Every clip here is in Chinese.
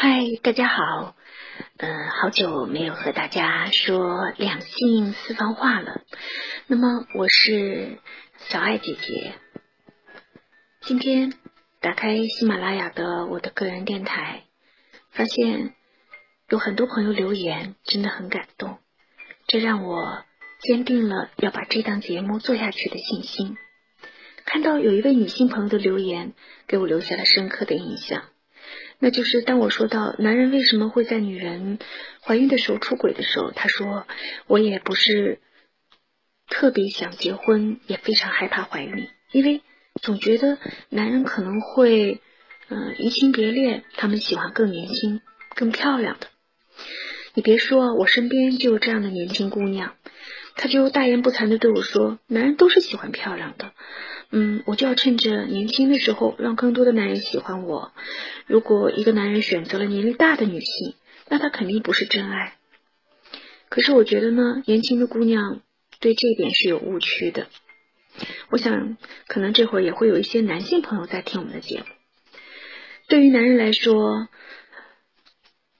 嗨，大家好，嗯，好久没有和大家说两性私房话了。那么我是小爱姐姐，今天打开喜马拉雅的我的个人电台，发现有很多朋友留言，真的很感动，这让我坚定了要把这档节目做下去的信心。看到有一位女性朋友的留言，给我留下了深刻的印象。那就是当我说到男人为什么会在女人怀孕的时候出轨的时候，他说我也不是特别想结婚，也非常害怕怀孕，因为总觉得男人可能会嗯移情别恋，他们喜欢更年轻、更漂亮的。你别说，我身边就有这样的年轻姑娘，她就大言不惭的对我说，男人都是喜欢漂亮的。嗯，我就要趁着年轻的时候，让更多的男人喜欢我。如果一个男人选择了年龄大的女性，那他肯定不是真爱。可是我觉得呢，年轻的姑娘对这一点是有误区的。我想，可能这会儿也会有一些男性朋友在听我们的节目。对于男人来说，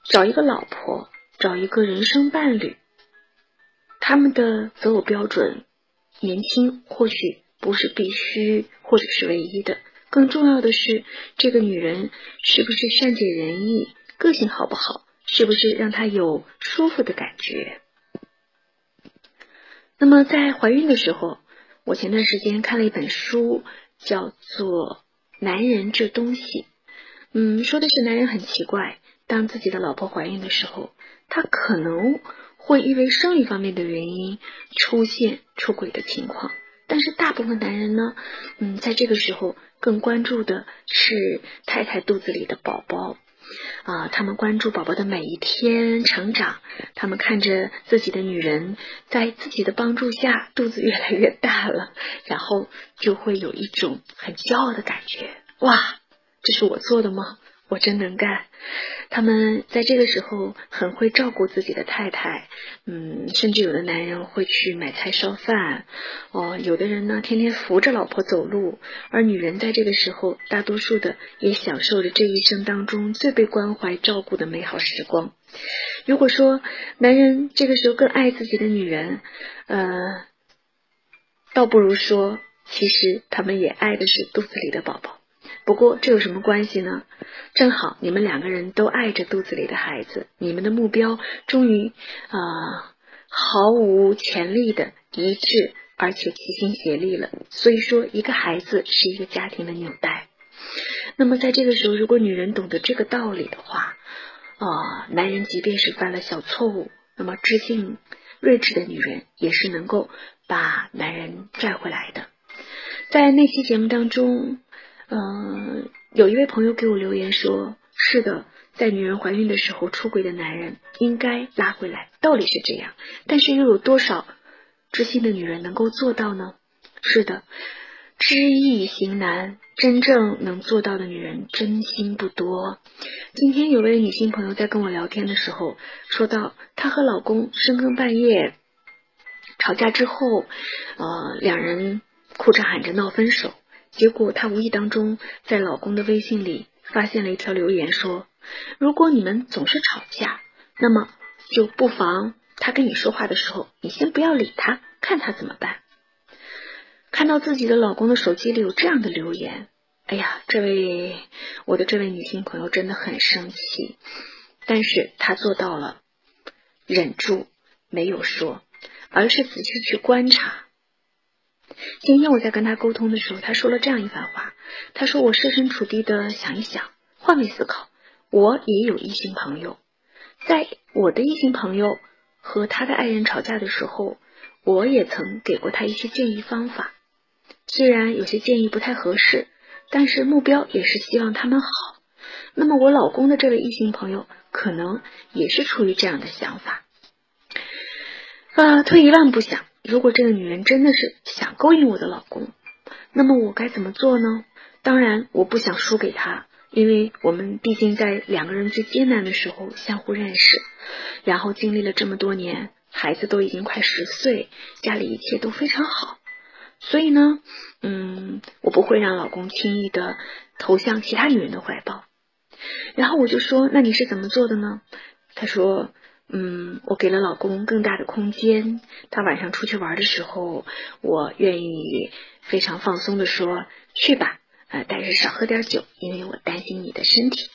找一个老婆，找一个人生伴侣，他们的择偶标准，年轻或许。不是必须或者是唯一的，更重要的是这个女人是不是善解人意，个性好不好，是不是让她有舒服的感觉。那么在怀孕的时候，我前段时间看了一本书，叫做《男人这东西》，嗯，说的是男人很奇怪，当自己的老婆怀孕的时候，他可能会因为生理方面的原因出现出轨的情况。但是大部分男人呢，嗯，在这个时候更关注的是太太肚子里的宝宝啊，他们关注宝宝的每一天成长，他们看着自己的女人在自己的帮助下肚子越来越大了，然后就会有一种很骄傲的感觉，哇，这是我做的吗？我真能干，他们在这个时候很会照顾自己的太太，嗯，甚至有的男人会去买菜烧饭，哦，有的人呢天天扶着老婆走路，而女人在这个时候，大多数的也享受着这一生当中最被关怀照顾的美好时光。如果说男人这个时候更爱自己的女人，呃，倒不如说，其实他们也爱的是肚子里的宝宝。不过这有什么关系呢？正好你们两个人都爱着肚子里的孩子，你们的目标终于啊毫无潜力的一致，而且齐心协力了。所以说，一个孩子是一个家庭的纽带。那么在这个时候，如果女人懂得这个道理的话，啊，男人即便是犯了小错误，那么知性睿智的女人也是能够把男人拽回来的。在那期节目当中。嗯，有一位朋友给我留言说：“是的，在女人怀孕的时候出轨的男人应该拉回来，道理是这样，但是又有多少知心的女人能够做到呢？是的，知易行难，真正能做到的女人真心不多。今天有位女性朋友在跟我聊天的时候说到，她和老公深更半夜吵架之后，呃，两人哭着喊着闹分手。”结果，她无意当中在老公的微信里发现了一条留言，说：“如果你们总是吵架，那么就不妨他跟你说话的时候，你先不要理他，看他怎么办。”看到自己的老公的手机里有这样的留言，哎呀，这位我的这位女性朋友真的很生气，但是她做到了忍住，没有说，而是仔细去观察。今天我在跟他沟通的时候，他说了这样一番话。他说：“我设身处地的想一想，换位思考，我也有异性朋友，在我的异性朋友和他的爱人吵架的时候，我也曾给过他一些建议方法。虽然有些建议不太合适，但是目标也是希望他们好。那么我老公的这位异性朋友可能也是出于这样的想法。啊，退一万步想。”如果这个女人真的是想勾引我的老公，那么我该怎么做呢？当然，我不想输给他，因为我们毕竟在两个人最艰难的时候相互认识，然后经历了这么多年，孩子都已经快十岁，家里一切都非常好，所以呢，嗯，我不会让老公轻易的投向其他女人的怀抱。然后我就说，那你是怎么做的呢？他说，嗯，我给了老公更大的空间。他晚上出去玩的时候，我愿意非常放松的说，去吧，呃，但是少喝点酒，因为我担心你的身体。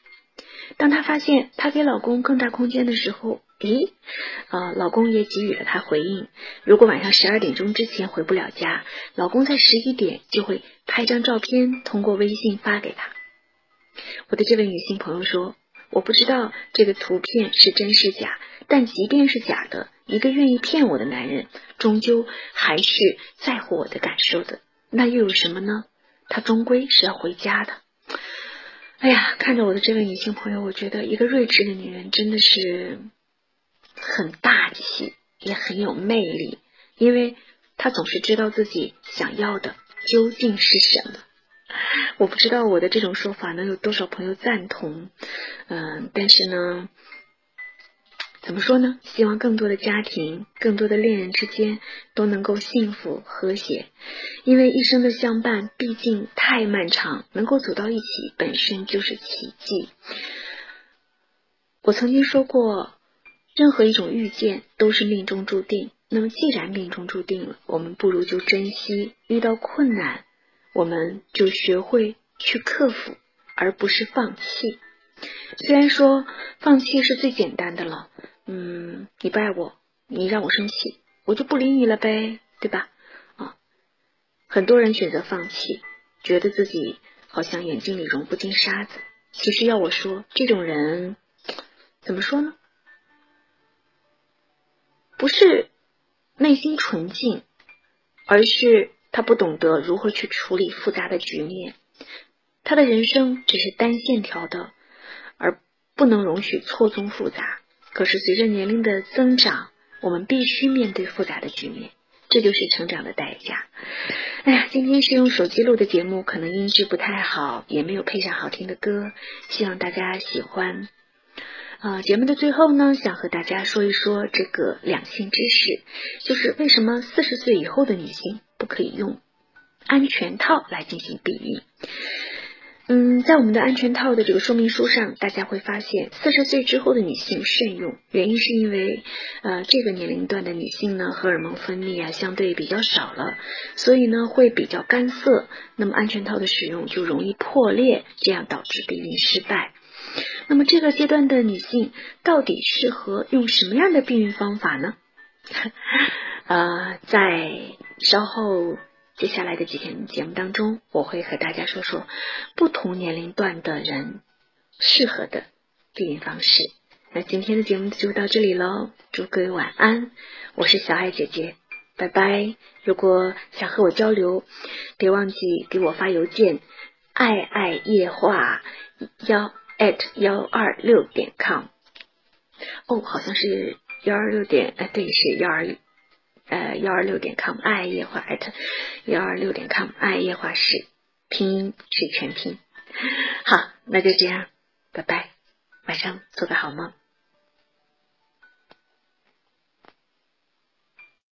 当她发现她给老公更大空间的时候，咦，啊，老公也给予了她回应。如果晚上十二点钟之前回不了家，老公在十一点就会拍张照片，通过微信发给她。我的这位女性朋友说：“我不知道这个图片是真是假，但即便是假的，一个愿意骗我的男人，终究还是在乎我的感受的。那又有什么呢？他终归是要回家的。”哎呀，看着我的这位女性朋友，我觉得一个睿智的女人真的是很大气，也很有魅力，因为她总是知道自己想要的究竟是什么。我不知道我的这种说法能有多少朋友赞同，嗯，但是呢。怎么说呢？希望更多的家庭、更多的恋人之间都能够幸福和谐，因为一生的相伴毕竟太漫长，能够走到一起本身就是奇迹。我曾经说过，任何一种遇见都是命中注定。那么既然命中注定了，我们不如就珍惜。遇到困难，我们就学会去克服，而不是放弃。虽然说放弃是最简单的了。嗯，你不爱我，你让我生气，我就不理你了呗，对吧？啊，很多人选择放弃，觉得自己好像眼睛里容不进沙子。其实要我说，这种人怎么说呢？不是内心纯净，而是他不懂得如何去处理复杂的局面。他的人生只是单线条的，而不能容许错综复杂。可是随着年龄的增长，我们必须面对复杂的局面，这就是成长的代价。哎呀，今天是用手机录的节目，可能音质不太好，也没有配上好听的歌，希望大家喜欢。啊，节目的最后呢，想和大家说一说这个两性知识，就是为什么四十岁以后的女性不可以用安全套来进行避孕。嗯，在我们的安全套的这个说明书上，大家会发现四十岁之后的女性慎用，原因是因为呃这个年龄段的女性呢，荷尔蒙分泌啊相对比较少了，所以呢会比较干涩，那么安全套的使用就容易破裂，这样导致避孕失败。那么这个阶段的女性到底适合用什么样的避孕方法呢？呃，在稍后。接下来的几天节目当中，我会和大家说说不同年龄段的人适合的避孕方式。那今天的节目就到这里喽，祝各位晚安，我是小爱姐姐，拜拜。如果想和我交流，别忘记给我发邮件，爱爱夜话幺 at 幺二六点 com。哦，好像是幺二六点，哎，对，是幺二。呃，幺二六点 com 爱夜话艾特幺二六点 com 爱夜话是拼音是全拼。好，那就这样，拜拜，晚上做个好梦。